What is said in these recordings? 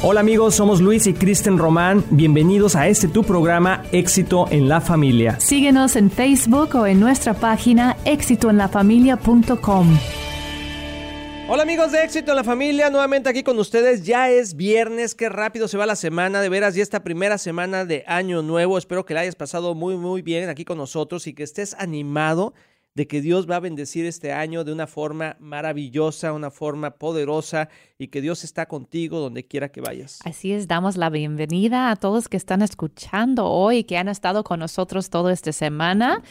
Hola amigos, somos Luis y Kristen Román. Bienvenidos a este tu programa Éxito en la Familia. Síguenos en Facebook o en nuestra página éxitoenlafamilia.com. Hola amigos de Éxito en la Familia, nuevamente aquí con ustedes. Ya es viernes, qué rápido se va la semana, de veras, y esta primera semana de año nuevo. Espero que la hayas pasado muy, muy bien aquí con nosotros y que estés animado de que Dios va a bendecir este año de una forma maravillosa, una forma poderosa y que Dios está contigo donde quiera que vayas. Así es, damos la bienvenida a todos que están escuchando hoy, que han estado con nosotros toda esta semana.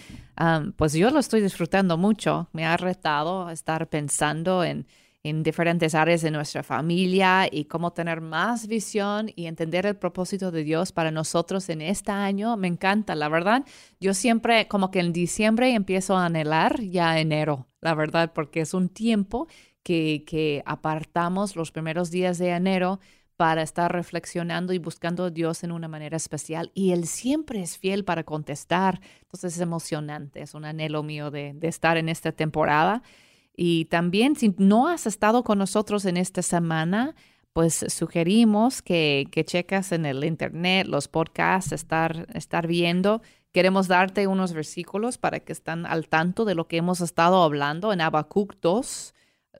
pues yo lo estoy disfrutando mucho. Me ha retado a estar pensando en en diferentes áreas de nuestra familia y cómo tener más visión y entender el propósito de Dios para nosotros en este año. Me encanta, la verdad. Yo siempre, como que en diciembre empiezo a anhelar ya enero, la verdad, porque es un tiempo que, que apartamos los primeros días de enero para estar reflexionando y buscando a Dios en una manera especial. Y Él siempre es fiel para contestar. Entonces es emocionante, es un anhelo mío de, de estar en esta temporada. Y también si no has estado con nosotros en esta semana, pues sugerimos que, que checas en el internet los podcasts, estar, estar viendo. Queremos darte unos versículos para que estén al tanto de lo que hemos estado hablando en Habacuc 2,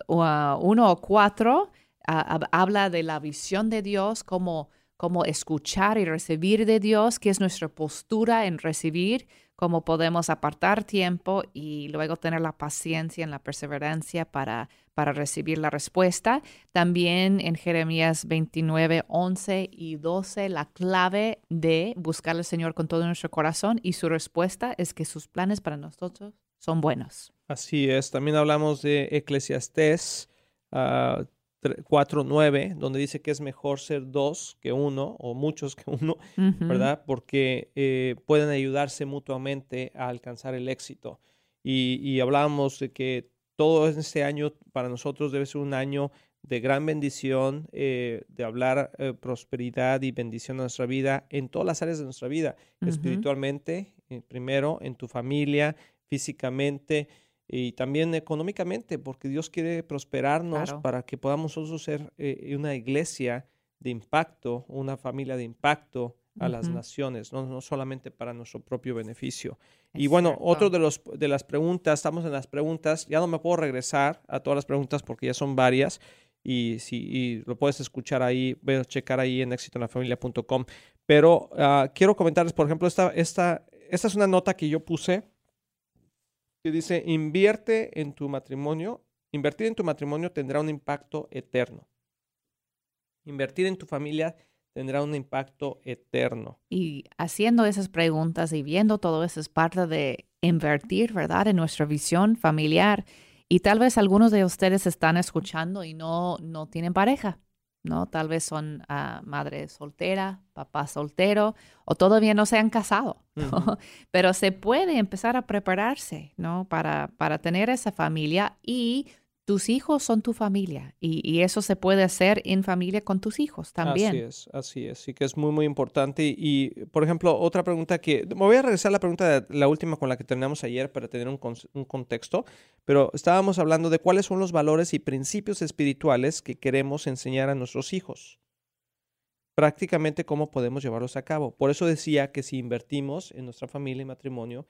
1 o 4. habla de la visión de Dios, cómo, cómo escuchar y recibir de Dios, qué es nuestra postura en recibir cómo podemos apartar tiempo y luego tener la paciencia y la perseverancia para, para recibir la respuesta. También en Jeremías 29, 11 y 12, la clave de buscar al Señor con todo nuestro corazón y su respuesta es que sus planes para nosotros son buenos. Así es. También hablamos de Eclesiastés. Uh, 4.9, donde dice que es mejor ser dos que uno o muchos que uno, ¿verdad? Porque eh, pueden ayudarse mutuamente a alcanzar el éxito. Y, hablábamos de que todo este año para nosotros debe ser un año de gran bendición, eh, de hablar eh, prosperidad y bendición a nuestra vida en todas las áreas de nuestra vida, espiritualmente, primero, en tu familia, físicamente, y también económicamente, porque Dios quiere prosperarnos para que podamos nosotros ser eh, una iglesia de impacto, una familia de impacto a las naciones, no, no, solamente para nuestro propio beneficio. y bueno, otro de, los, de las preguntas, estamos en las preguntas, ya no me puedo regresar a todas las preguntas porque ya son varias y, si, lo puedes escuchar ahí, a checar ahí en exitoenlafamilia.com. Pero uh, quiero comentarles, por ejemplo, esta, esta, esta es una nota que yo puse dice, invierte en tu matrimonio, invertir en tu matrimonio tendrá un impacto eterno. Invertir en tu familia tendrá un impacto eterno. Y haciendo esas preguntas y viendo todo eso es parte de invertir, ¿verdad? En nuestra visión familiar. Y tal vez algunos de ustedes están escuchando y no, no tienen pareja. ¿No? Tal vez son uh, madre soltera, papá soltero o todavía no se han casado, Pero se puede empezar a prepararse, ¿no? Para, para tener esa familia y tus hijos son tu familia y, eso se puede hacer en familia con tus hijos también. Así es, así es, sí que es muy, muy importante. Y, por ejemplo, otra pregunta que, me voy a regresar a la pregunta, de, la última con la que terminamos ayer para tener un, un contexto, pero estábamos hablando de cuáles son los valores y principios espirituales que queremos enseñar a nuestros hijos. Prácticamente cómo podemos llevarlos a cabo. Por eso decía que si invertimos en nuestra familia y matrimonio,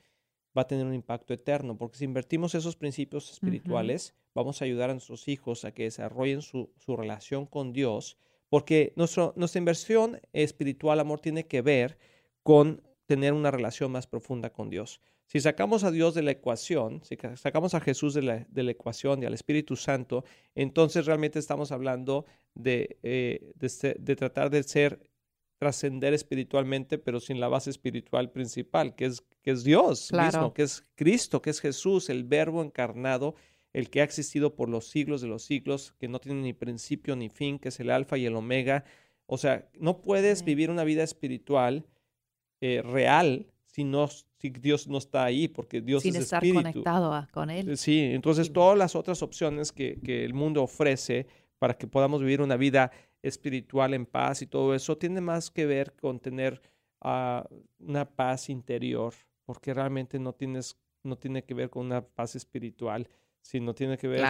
va a tener un impacto eterno, porque si invertimos esos principios espirituales, vamos a ayudar a nuestros hijos a que desarrollen su, relación con Dios, porque nuestro, nuestra inversión espiritual, amor, tiene que ver con tener una relación más profunda con Dios. Si sacamos a Dios de la ecuación, si sacamos a Jesús de la, ecuación y al Espíritu Santo, entonces realmente estamos hablando de, eh, de tratar de ser trascender espiritualmente, pero sin la base espiritual principal, que es, que es Dios mismo, que es Cristo, que es Jesús, el verbo encarnado, el que ha existido por los siglos de los siglos, que no tiene ni principio ni fin, que es el alfa y el omega. O sea, no puedes vivir una vida espiritual eh, real si, no, si Dios no está ahí, porque Dios Sin es estar conectado con Él. Sí, entonces todas las otras opciones que, que el mundo ofrece para que podamos vivir una vida espiritual en paz y todo eso, tiene más que ver con tener ah, una paz interior, porque realmente no tienes, no tiene que ver con una paz espiritual, sino tiene que ver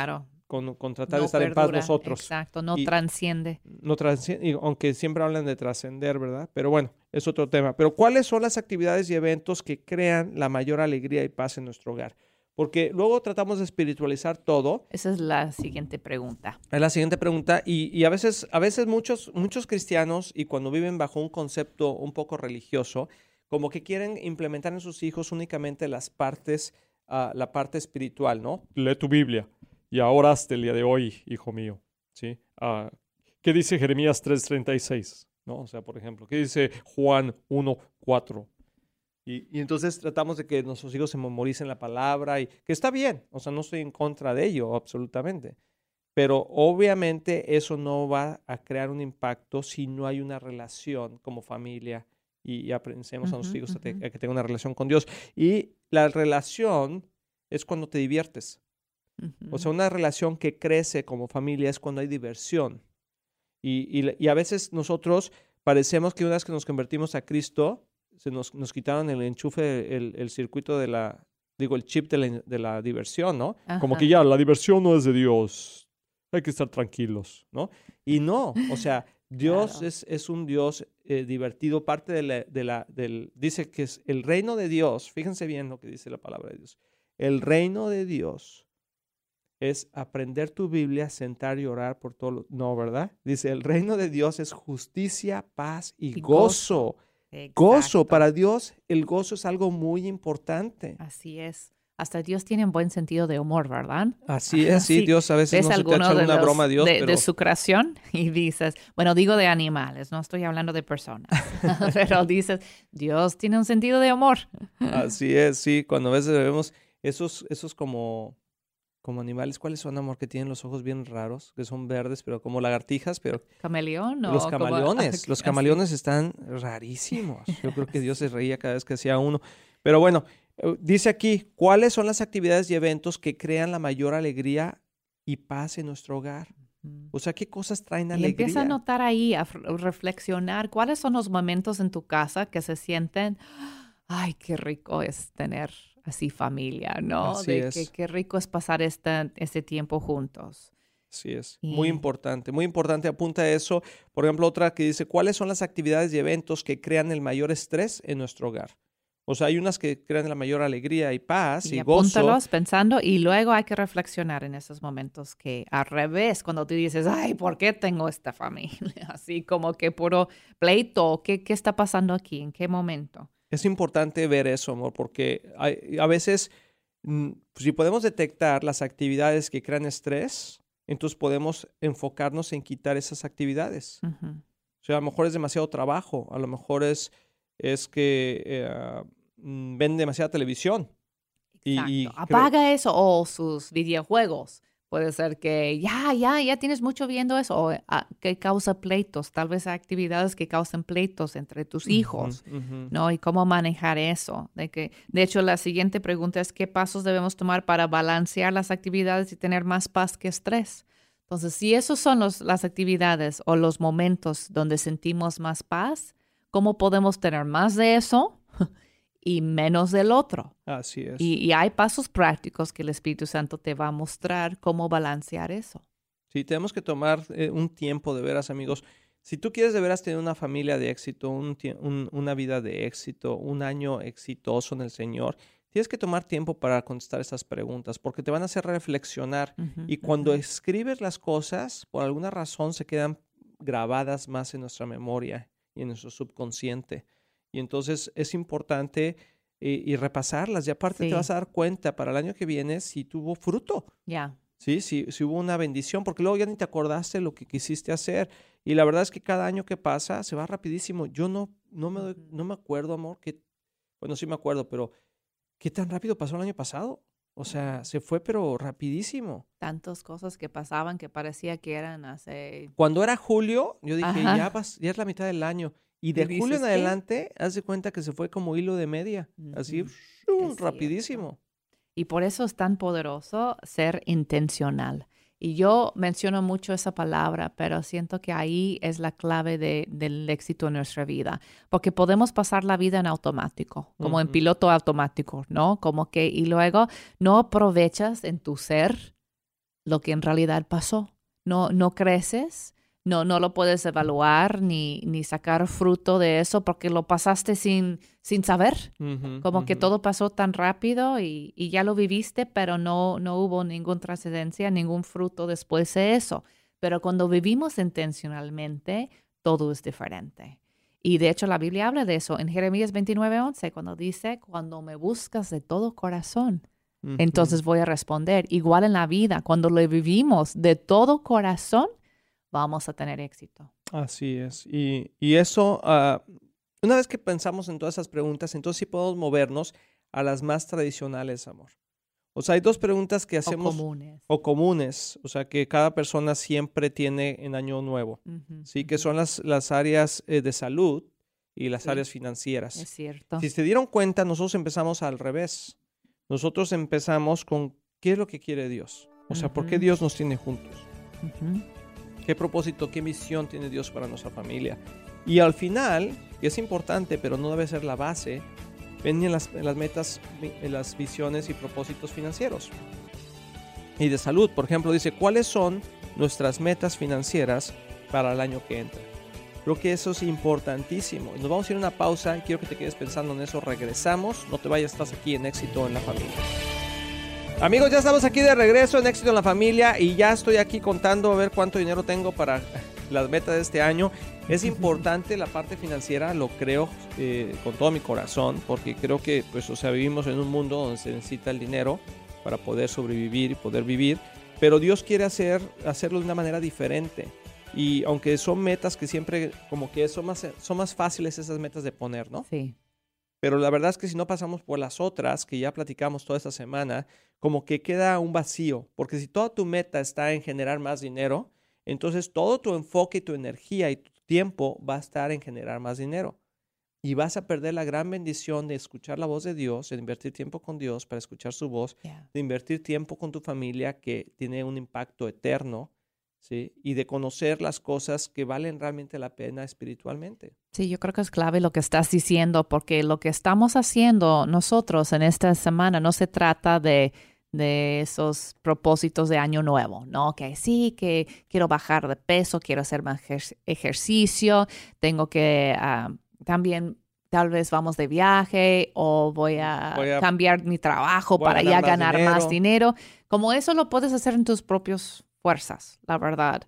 con, tratar de estar en paz nosotros. Exacto, no trasciende. No trasciende, aunque siempre hablan de trascender, ¿verdad? Pero bueno, es otro tema. Pero ¿cuáles son las actividades y eventos que crean la mayor alegría y paz en nuestro hogar? Porque luego tratamos de espiritualizar todo. Esa es la siguiente pregunta. Es la siguiente pregunta. Y, y, a veces, a veces muchos, muchos cristianos, y cuando viven bajo un concepto un poco religioso, como que quieren implementar en sus hijos únicamente las partes, uh, la parte espiritual, ¿no? Lee tu Biblia y ahora hasta el día de hoy, hijo mío, ¿sí? Uh, ¿Qué dice Jeremías 3:36? ¿No? O sea, por ejemplo, ¿qué dice Juan 1:4? Y, y, entonces tratamos de que nuestros hijos se memoricen la palabra y que está bien, o sea, no estoy en contra de ello, absolutamente. Pero obviamente eso no va a crear un impacto si no hay una relación como familia y, aprendemos a nuestros hijos a, que tengan una relación con Dios. Y la relación es cuando te diviertes. O sea, una relación que crece como familia es cuando hay diversión. Y, y, a veces nosotros parecemos que una vez que nos convertimos a Cristo, se nos, nos quitaron el enchufe, el, el, circuito de la, digo, el chip de la, de la diversión, ¿no? Como que ya, la diversión no es de Dios, hay que estar tranquilos, ¿no? Y no, o sea, Dios es, es, un Dios eh, divertido, parte de la, de la, del, dice que es el reino de Dios, fíjense bien lo que dice la palabra de Dios, el reino de Dios es aprender tu Biblia, sentar y orar por todo, no, ¿verdad? Dice, el reino de Dios es justicia, paz y, gozo. Gozo. Para Dios, el gozo es algo muy importante. Así es hasta Dios tiene un buen sentido de humor, ¿verdad? Así es, sí, Dios a veces no se te echa una broma a Dios. De, de, su creación y dices, bueno, digo de animales, no estoy hablando de personas, pero dices, Dios tiene un sentido de humor. Así es, sí, cuando a veces vemos esos, esos como, como animales, ¿cuáles son, amor? Que tienen los ojos bien raros, que son verdes, pero como lagartijas, pero... ¿Camaleón Los camaleones, los camaleones están rarísimos. Yo creo que Dios se reía cada vez que hacía uno. Pero bueno, eh, dice aquí, ¿cuáles son las actividades y eventos que crean la mayor alegría y paz en nuestro hogar? O sea, ¿qué cosas traen alegría? Y empieza a notar ahí, a reflexionar, ¿cuáles son los momentos en tu casa que se sienten, ay, qué rico es tener así familia, ¿no? Así de es. que qué rico es pasar este, este tiempo juntos. Así es, muy importante, muy importante, apunta eso. Por ejemplo, otra que dice, ¿cuáles son las actividades y eventos que crean el mayor estrés en nuestro hogar? O sea, hay unas que crean la mayor alegría y paz y, y apúntalos pensando y luego hay que reflexionar en esos momentos que al revés, cuando tú dices, ay, ¿por qué tengo esta familia? Así como que puro pleito, ¿qué, qué está pasando aquí? ¿En qué momento? Es importante ver eso, amor, porque hay, a veces, mm, si podemos detectar las actividades que crean estrés, entonces podemos enfocarnos en quitar esas actividades. O sea, a lo mejor es demasiado trabajo, a lo mejor es, es que... Eh, Mm, ven demasiada televisión. Y, Apaga eso o sus videojuegos. Puede ser que ya, ya, ya tienes mucho viendo eso o ah, que causa pleitos, tal vez actividades que causan pleitos entre tus hijos, ¿no? Y cómo manejar eso. De, que, de hecho, la siguiente pregunta es qué pasos debemos tomar para balancear las actividades y tener más paz que estrés. Entonces, si esos son los, las actividades o los momentos donde sentimos más paz, ¿cómo podemos tener más de eso y menos del otro. Así es. Y, hay pasos prácticos que el Espíritu Santo te va a mostrar cómo balancear eso. Sí, tenemos que tomar eh, un tiempo de veras, amigos. Si tú quieres de veras tener una familia de éxito, un, una vida de éxito, un año exitoso en el Señor, tienes que tomar tiempo para contestar esas preguntas porque te van a hacer reflexionar. y cuando escribes las cosas, por alguna razón se quedan grabadas más en nuestra memoria y en nuestro subconsciente. Y entonces es importante eh, y repasarlas. Y aparte te vas a dar cuenta para el año que viene si tuvo fruto. Ya. Sí, si, si hubo una bendición, porque luego ya ni te acordaste lo que quisiste hacer. Y la verdad es que cada año que pasa se va rapidísimo. Yo no, no, me, no me acuerdo, amor, que, bueno, sí me acuerdo, pero ¿qué tan rápido pasó el año pasado? O sea, se fue pero rapidísimo. Tantas cosas que pasaban que parecía que eran hace... Cuando era julio, yo dije, ya, vas, ya es la mitad del año. Y de julio en adelante, haz de cuenta que se fue como hilo de media, así rapidísimo. Y por eso es tan poderoso ser intencional. Y yo menciono mucho esa palabra, pero siento que ahí es la clave del éxito en nuestra vida, porque podemos pasar la vida en automático, como en piloto automático, ¿no? Como que, y luego no aprovechas en tu ser lo que en realidad pasó. No, no creces, no, no lo puedes evaluar ni, ni sacar fruto de eso porque lo pasaste sin, sin saber. Como que todo pasó tan rápido y, y, ya lo viviste, pero no, no hubo ninguna trascendencia, ningún fruto después de eso. Pero cuando vivimos intencionalmente, todo es diferente. Y de hecho la Biblia habla de eso en Jeremías 29:11, cuando dice, cuando me buscas de todo corazón, entonces voy a responder. Igual en la vida, cuando lo vivimos de todo corazón, vamos a tener éxito. Así es. Y, eso, ah, una vez que pensamos en todas esas preguntas, entonces sí podemos movernos a las más tradicionales, amor. O sea, hay dos preguntas que hacemos. O comunes. O comunes. O sea, que cada persona siempre tiene en Año Nuevo. sí, que son las, las áreas eh, de salud y las áreas financieras. Es cierto. Si se dieron cuenta, nosotros empezamos al revés. Nosotros empezamos con qué es lo que quiere Dios. O sea, ¿por qué Dios nos tiene juntos? ¿Qué propósito, qué misión tiene Dios para nuestra familia? Y al final, y es importante, pero no debe ser la base, ven las, las metas, en las visiones y propósitos financieros. Y de salud, por ejemplo, dice, ¿cuáles son nuestras metas financieras para el año que entra? Creo que eso es importantísimo. Nos vamos a ir a una pausa. Quiero que te quedes pensando en eso. Regresamos. No te vayas, estás aquí en Éxito en la Familia. Amigos, ya estamos aquí de regreso en Éxito en la Familia y ya estoy aquí contando a ver cuánto dinero tengo para las metas de este año. Es importante la parte financiera, lo creo eh, con todo mi corazón, porque creo que, pues, o sea, vivimos en un mundo donde se necesita el dinero para poder sobrevivir y poder vivir, pero Dios quiere hacer, hacerlo de una manera diferente. Y aunque son metas que siempre, como que son más, son más fáciles esas metas de poner, ¿no? Sí. Pero la verdad es que si no pasamos por las otras, que ya platicamos toda esta semana, como que queda un vacío, porque si toda tu meta está en generar más dinero, entonces todo tu enfoque y tu energía y tu tiempo va a estar en generar más dinero. Y vas a perder la gran bendición de escuchar la voz de Dios, de invertir tiempo con Dios para escuchar su voz, de invertir tiempo con tu familia que tiene un impacto eterno, ¿sí? Y de conocer las cosas que valen realmente la pena espiritualmente. Sí, yo creo que es clave lo que estás diciendo, porque lo que estamos haciendo nosotros en esta semana no se trata de de esos propósitos de año nuevo, ¿no? Que sí, que quiero bajar de peso, quiero hacer más ejercicio, tengo que ah, también tal vez vamos de viaje o voy a, cambiar mi trabajo para ya ganar más dinero. Como eso lo puedes hacer en tus propias fuerzas, la verdad.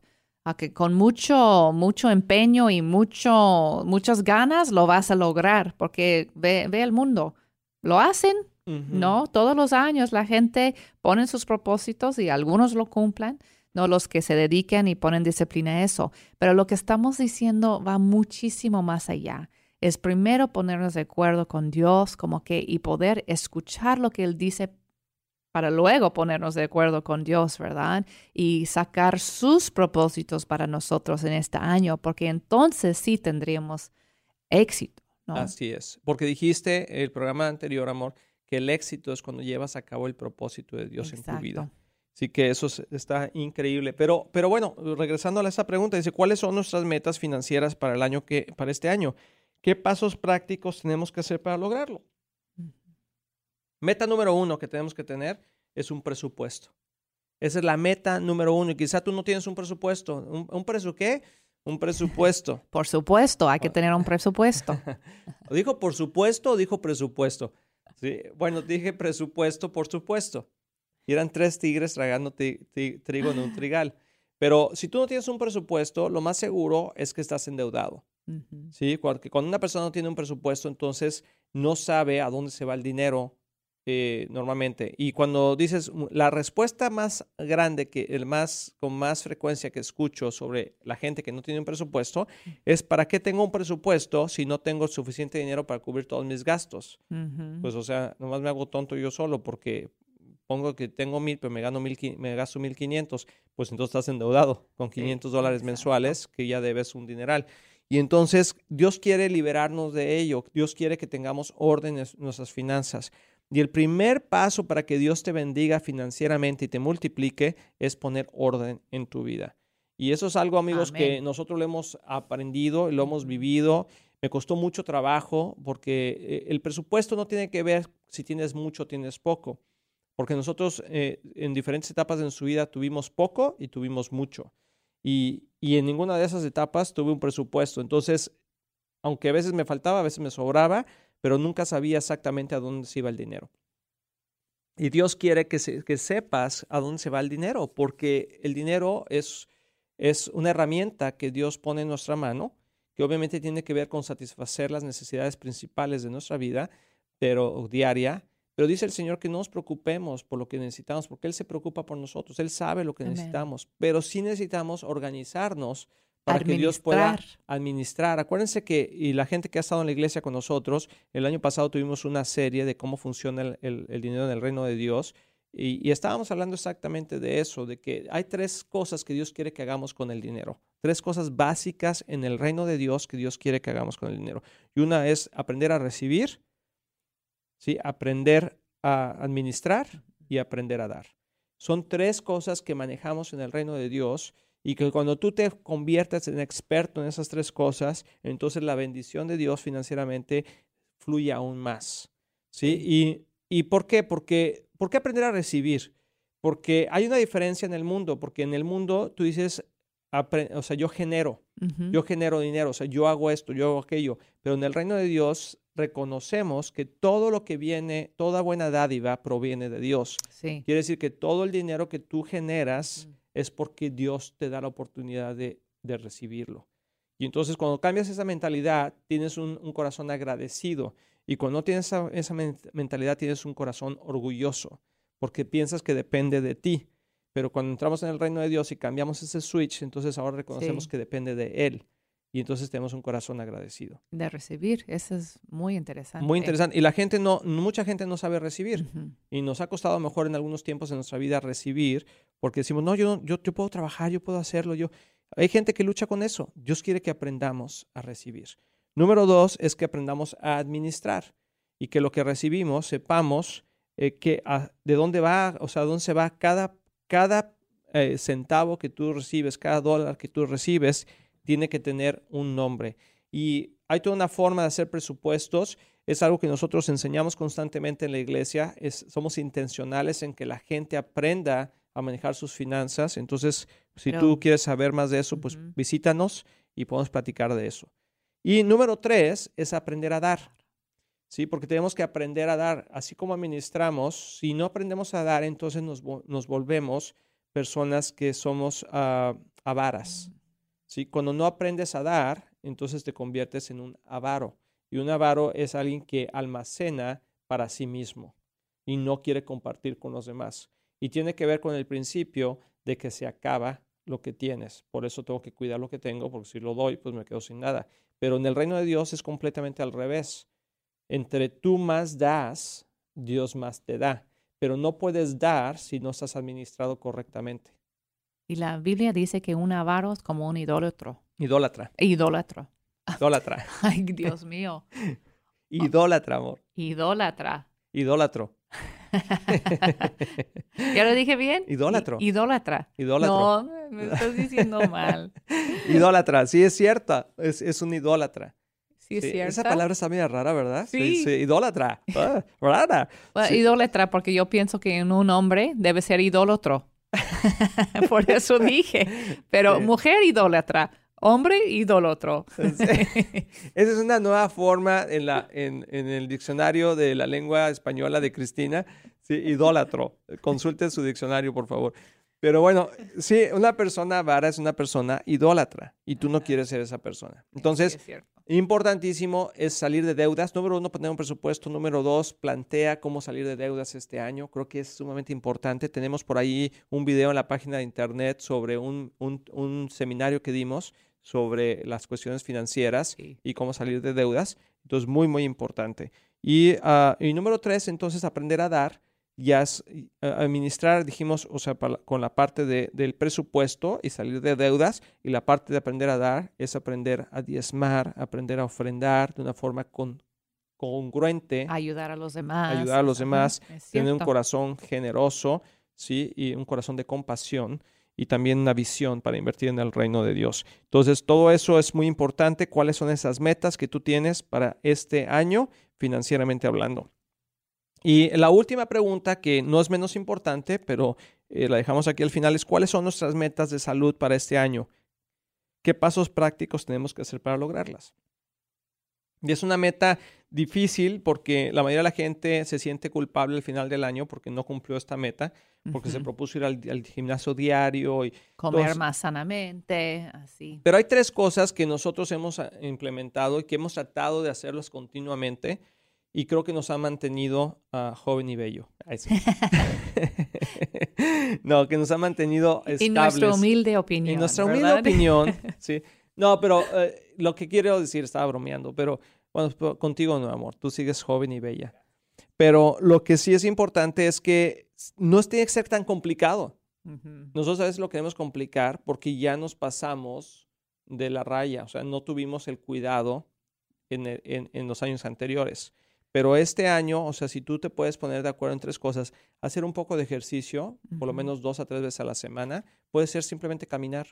A que con mucho, mucho empeño y mucho, muchas ganas lo vas a lograr, porque ve, ve el mundo. Lo hacen no, todos los años la gente pone sus propósitos y algunos lo cumplen, no los que se dediquen y ponen disciplina a eso. Pero lo que estamos diciendo va muchísimo más allá. Es primero ponernos de acuerdo con Dios, como que, y poder escuchar lo que Él dice para luego ponernos de acuerdo con Dios, ¿verdad? Y sacar sus propósitos para nosotros en este año, porque entonces sí tendríamos éxito. ¿no? Así es, porque dijiste el programa anterior, amor, que el éxito es cuando llevas a cabo el propósito de Dios en tu vida. Así que eso está increíble. Pero, pero bueno, regresando a esa pregunta, dice, ¿cuáles son nuestras metas financieras para el año que, para este año? ¿Qué pasos prácticos tenemos que hacer para lograrlo? Meta número uno que tenemos que tener es un presupuesto. Esa es la meta número uno. Y quizá tú no tienes un presupuesto. ¿Un, un presupuesto qué? Un presupuesto. por supuesto, hay que tener un presupuesto. ¿Dijo por supuesto o dijo presupuesto? Sí, bueno, dije presupuesto, por supuesto. Y eran tres tigres tragando trigo en un trigal. Pero si tú no tienes un presupuesto, lo más seguro es que estás endeudado. ¿sí? Cuando, cuando, una persona no tiene un presupuesto, entonces no sabe a dónde se va el dinero eh, normalmente. Y cuando dices, mm, la respuesta más grande, que el más, con más frecuencia que escucho sobre la gente que no tiene un presupuesto, es ¿para qué tengo un presupuesto si no tengo suficiente dinero para cubrir todos mis gastos? Pues o sea, nomás me hago tonto yo solo porque pongo que tengo mil, pero me, gano mil, me gasto mil quinientos, pues entonces estás endeudado con 500 dólares mensuales que ya debes un dineral. Y entonces Dios quiere liberarnos de ello. Dios quiere que tengamos orden en nuestras finanzas. Y el primer paso para que Dios te bendiga financieramente y te multiplique es poner orden en tu vida. Y eso es algo, amigos, que nosotros lo hemos aprendido, lo hemos vivido. Me costó mucho trabajo porque eh, el presupuesto no tiene que ver si tienes mucho o tienes poco. porque nosotros eh, en diferentes etapas de su vida tuvimos poco y tuvimos mucho. Y, y en ninguna de esas etapas tuve un presupuesto. Entonces, aunque a veces me faltaba, a veces me sobraba, pero nunca sabía exactamente a dónde se iba el dinero. Y Dios quiere que, que sepas a dónde se va el dinero, porque el dinero es, es una herramienta que Dios pone en nuestra mano, que obviamente tiene que ver con satisfacer las necesidades principales de nuestra vida, pero diaria. Pero dice el Señor que no nos preocupemos por lo que necesitamos, porque Él se preocupa por nosotros, Él sabe lo que necesitamos, pero sí necesitamos organizarnos para que Dios pueda administrar. Acuérdense que, y la gente que ha estado en la iglesia con nosotros, el año pasado tuvimos una serie de cómo funciona el, dinero en el reino de Dios. Y, y, estábamos hablando exactamente de eso, de que hay tres cosas que Dios quiere que hagamos con el dinero. Tres cosas básicas en el reino de Dios que Dios quiere que hagamos con el dinero. Y una es aprender a recibir, ¿sí? aprender a administrar y aprender a dar. Son tres cosas que manejamos en el reino de Dios y que cuando tú te conviertas en experto en esas tres cosas, entonces la bendición de Dios financieramente fluye aún más. ¿Sí? ¿Y, y por qué? Porque, ¿por qué aprender a recibir? Porque hay una diferencia en el mundo, porque en el mundo tú dices, o sea, yo genero, yo genero dinero, o sea, yo hago esto, yo hago aquello, pero en el reino de Dios reconocemos que todo lo que viene, toda buena dádiva proviene de Dios. Quiere decir que todo el dinero que tú generas, es porque Dios te da la oportunidad de, recibirlo. Y entonces cuando cambias esa mentalidad, tienes un, corazón agradecido. Y cuando no tienes esa, mentalidad, tienes un corazón orgulloso, porque piensas que depende de ti. Pero cuando entramos en el reino de Dios y cambiamos ese switch, entonces ahora reconocemos que depende de Él. Y entonces tenemos un corazón agradecido. De recibir, eso es muy interesante. Muy interesante. Y la gente no, mucha gente no sabe recibir. Y nos ha costado mejor en algunos tiempos de nuestra vida recibir, porque decimos, no, yo, yo, yo puedo trabajar, yo puedo hacerlo. Yo. Hay gente que lucha con eso. Dios quiere que aprendamos a recibir. Número dos es que aprendamos a administrar y que lo que recibimos sepamos eh, que de dónde va, o sea, dónde se va cada, cada eh, centavo que tú recibes, cada dólar que tú recibes tiene que tener un nombre. Y hay toda una forma de hacer presupuestos. Es algo que nosotros enseñamos constantemente en la iglesia. Es, somos intencionales en que la gente aprenda a manejar sus finanzas. Entonces, si tú quieres saber más de eso, pues visítanos y podemos platicar de eso. Y número tres es aprender a dar. ¿sí? Porque tenemos que aprender a dar. Así como administramos, si no aprendemos a dar, entonces nos, volvemos personas que somos uh, avaras. ¿sí? Cuando no aprendes a dar, entonces te conviertes en un avaro. Y un avaro es alguien que almacena para sí mismo y no quiere compartir con los demás. Y tiene que ver con el principio de que se acaba lo que tienes. Por eso tengo que cuidar lo que tengo, porque si lo doy, pues me quedo sin nada. Pero en el reino de Dios es completamente al revés. Entre tú más das, Dios más te da. Pero no puedes dar si no estás administrado correctamente. Y la Biblia dice que un avaro es como un idólatro. Idólatra. Idólatra. Idólatra. Ay, Dios mío. Idólatra, amor. Idólatra. Idólatro. ¿Ya lo dije bien? Idólatro. idólatra. Idólatro. No, me estás diciendo mal. idólatra, sí es cierta. Es, es un idólatra. Sí, es cierto. Esa palabra está medio rara, ¿verdad? Sí. sí, idólatra. Ah, rara. Idólatra, porque yo pienso que en un hombre debe ser idólatro. Por eso dije. Pero mujer idólatra, hombre idólatro. Esa es una nueva forma en, la, en, en, el diccionario de la lengua española de Cristina. Sí, idólatro. Consulte su diccionario, por favor. Pero bueno, sí, una persona vara es una persona idólatra y tú no quieres ser esa persona. Entonces, importantísimo es salir de deudas. Número uno, poner un presupuesto. Número dos, plantea cómo salir de deudas este año. Creo que es sumamente importante. Tenemos por ahí un video en la página de internet sobre un, un, seminario que dimos sobre las cuestiones financieras y cómo salir de deudas. Entonces, muy, muy importante. Y, uh, y número tres, entonces, aprender a dar ya administrar, dijimos, o sea, con la parte de, del presupuesto y salir de deudas, y la parte de aprender a dar es aprender a diezmar, aprender a ofrendar de una forma con, congruente. Ayudar a los demás. Ayudar a los demás, tener un corazón generoso, ¿sí? Y un corazón de compasión y también una visión para invertir en el reino de Dios. Entonces, todo eso es muy importante. ¿Cuáles son esas metas que tú tienes para este año financieramente hablando? Y la última pregunta, que no es menos importante, pero eh, la dejamos aquí al final, es cuáles son nuestras metas de salud para este año. ¿Qué pasos prácticos tenemos que hacer para lograrlas? Y es una meta difícil porque la mayoría de la gente se siente culpable al final del año porque no cumplió esta meta, porque se propuso ir al, gimnasio diario y comer más sanamente, así. Pero hay tres cosas que nosotros hemos ah, implementado y que hemos tratado de hacerlas continuamente y creo que nos ha mantenido uh, joven y bello. no, que nos ha mantenido estables. En nuestra humilde opinión. En nuestra humilde opinión, sí. No, pero eh, lo que quiero decir, estaba bromeando, pero bueno, pues, contigo no, amor, tú sigues joven y bella. Pero lo que sí es importante es que no tiene que ser tan complicado. Nosotros a veces lo queremos complicar porque ya nos pasamos de la raya, o sea, no tuvimos el cuidado en, en los años anteriores. Pero este año, o sea, si tú te puedes poner de acuerdo en tres cosas, hacer un poco de ejercicio, por lo menos dos a tres veces a la semana, puede ser simplemente caminar,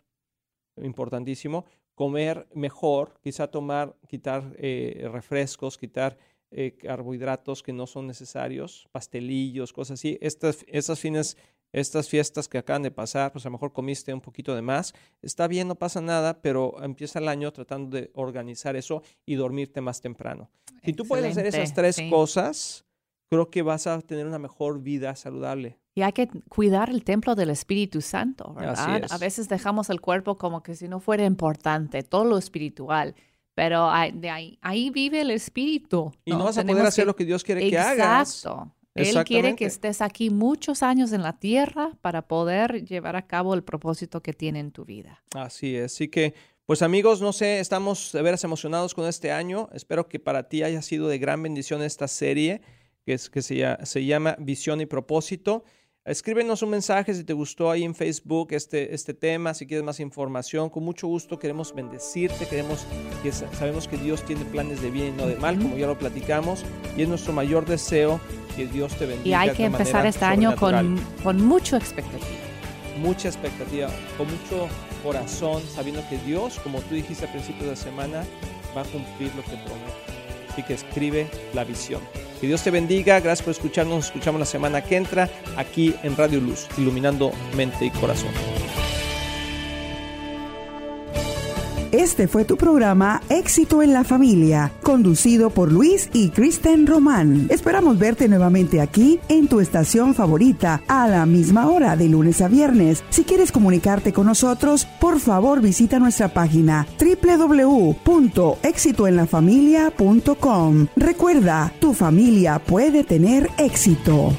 importantísimo, comer mejor, quizá tomar, quitar eh, refrescos, quitar eh, carbohidratos que no son necesarios, pastelillos, cosas así. Estas, estas fines estas fiestas que acaban de pasar, pues a lo mejor comiste un poquito de más, está bien, no pasa nada, pero empieza el año tratando de organizar eso y dormirte más temprano. Si tú puedes hacer esas tres cosas, creo que vas a tener una mejor vida saludable. Y hay que cuidar el templo del Espíritu Santo, ¿verdad? A veces dejamos el cuerpo como que si no fuera importante, todo lo espiritual. Pero de ahí, ahí vive el Espíritu. Y no, vas a poder hacer lo que Dios quiere que hagas. Exacto. Él quiere que estés aquí muchos años en la tierra para poder llevar a cabo el propósito que tiene en tu vida. Así es. Así que, pues amigos, no sé, estamos de veras emocionados con este año. Espero que para ti haya sido de gran bendición esta serie que, es, que se, se llama Visión y Propósito. Escríbenos un mensaje si te gustó ahí en Facebook este, este tema, si quieres más información. Con mucho gusto queremos bendecirte, queremos que sabemos que Dios tiene planes de bien y no de mal, como ya lo platicamos, y es nuestro mayor deseo que Dios te bendiga. Y hay que empezar este año con, con mucha expectativa. Mucha expectativa, con mucho corazón, sabiendo que Dios, como tú dijiste al principio de la semana, va a cumplir lo que promete. Así que escribe la visión. Que Dios te bendiga. Gracias por escucharnos. Nos escuchamos la semana que entra aquí en Radio Luz, iluminando mente y corazón. Este fue tu programa Éxito en la Familia, conducido por Luis y Kristen Román. Esperamos verte nuevamente aquí en tu estación favorita a la misma hora de lunes a viernes. Si quieres comunicarte con nosotros, por favor visita nuestra página www.exitoenlafamilia.com. Recuerda, tu familia puede tener éxito.